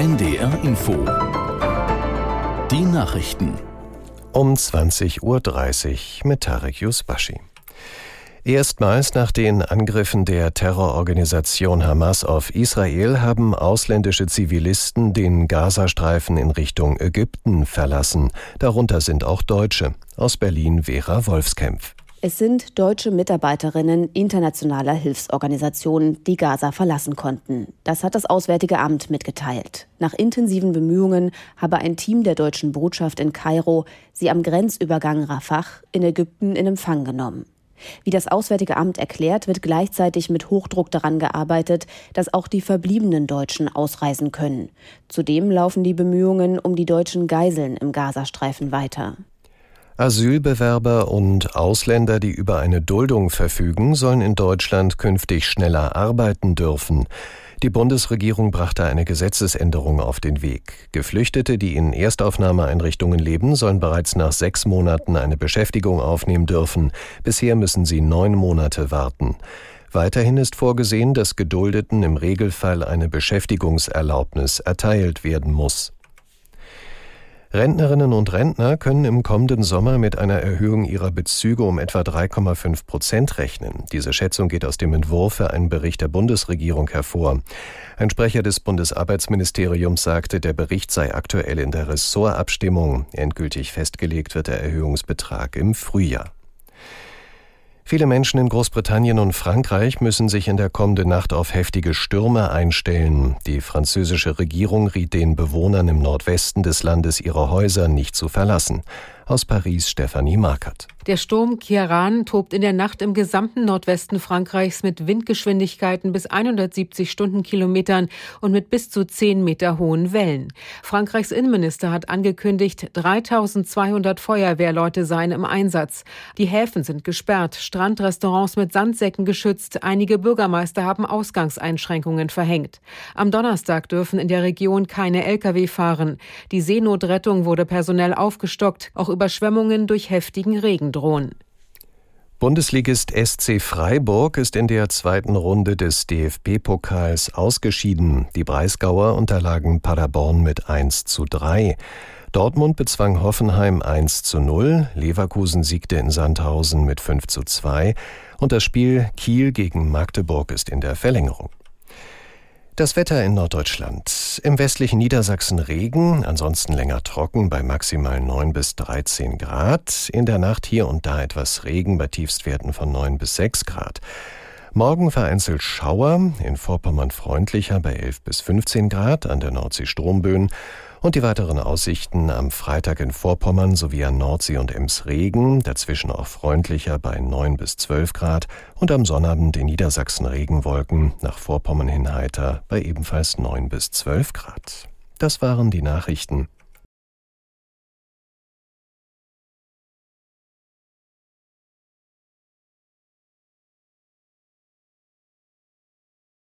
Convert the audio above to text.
NDR Info. Die Nachrichten. Um 20.30 Uhr mit Tarek Yusbashi. Erstmals nach den Angriffen der Terrororganisation Hamas auf Israel haben ausländische Zivilisten den Gazastreifen in Richtung Ägypten verlassen. Darunter sind auch Deutsche. Aus Berlin Vera Wolfskämpf. Es sind deutsche Mitarbeiterinnen internationaler Hilfsorganisationen, die Gaza verlassen konnten. Das hat das Auswärtige Amt mitgeteilt. Nach intensiven Bemühungen habe ein Team der deutschen Botschaft in Kairo sie am Grenzübergang Rafah in Ägypten in Empfang genommen. Wie das Auswärtige Amt erklärt, wird gleichzeitig mit Hochdruck daran gearbeitet, dass auch die verbliebenen Deutschen ausreisen können. Zudem laufen die Bemühungen um die deutschen Geiseln im Gazastreifen weiter. Asylbewerber und Ausländer, die über eine Duldung verfügen, sollen in Deutschland künftig schneller arbeiten dürfen. Die Bundesregierung brachte eine Gesetzesänderung auf den Weg. Geflüchtete, die in Erstaufnahmeeinrichtungen leben, sollen bereits nach sechs Monaten eine Beschäftigung aufnehmen dürfen. Bisher müssen sie neun Monate warten. Weiterhin ist vorgesehen, dass Geduldeten im Regelfall eine Beschäftigungserlaubnis erteilt werden muss. Rentnerinnen und Rentner können im kommenden Sommer mit einer Erhöhung ihrer Bezüge um etwa 3,5 Prozent rechnen. Diese Schätzung geht aus dem Entwurf für einen Bericht der Bundesregierung hervor. Ein Sprecher des Bundesarbeitsministeriums sagte, der Bericht sei aktuell in der Ressortabstimmung. Endgültig festgelegt wird der Erhöhungsbetrag im Frühjahr. Viele Menschen in Großbritannien und Frankreich müssen sich in der kommenden Nacht auf heftige Stürme einstellen. Die französische Regierung riet den Bewohnern im Nordwesten des Landes ihre Häuser nicht zu verlassen. Aus Paris Stefanie Markert. Der Sturm Kiaran tobt in der Nacht im gesamten Nordwesten Frankreichs mit Windgeschwindigkeiten bis 170 Stundenkilometern und mit bis zu 10 Meter hohen Wellen. Frankreichs Innenminister hat angekündigt, 3200 Feuerwehrleute seien im Einsatz. Die Häfen sind gesperrt, Strandrestaurants mit Sandsäcken geschützt, einige Bürgermeister haben Ausgangseinschränkungen verhängt. Am Donnerstag dürfen in der Region keine Lkw fahren. Die Seenotrettung wurde personell aufgestockt. Auch Überschwemmungen durch heftigen Regen drohen. Bundesligist SC Freiburg ist in der zweiten Runde des DFB-Pokals ausgeschieden. Die Breisgauer unterlagen Paderborn mit 1 zu 3. Dortmund bezwang Hoffenheim 1 zu 0, Leverkusen siegte in Sandhausen mit 5 zu 2 und das Spiel Kiel gegen Magdeburg ist in der Verlängerung. Das Wetter in Norddeutschland. Im westlichen Niedersachsen Regen, ansonsten länger trocken bei maximal 9 bis 13 Grad. In der Nacht hier und da etwas Regen bei Tiefstwerten von 9 bis 6 Grad. Morgen vereinzelt Schauer, in Vorpommern freundlicher bei 11 bis 15 Grad, an der Nordsee Stromböen und die weiteren Aussichten am Freitag in Vorpommern sowie an Nordsee und Ems Regen, dazwischen auch freundlicher bei 9 bis 12 Grad und am Sonnabend in Niedersachsen Regenwolken, nach Vorpommern hin heiter bei ebenfalls 9 bis 12 Grad. Das waren die Nachrichten.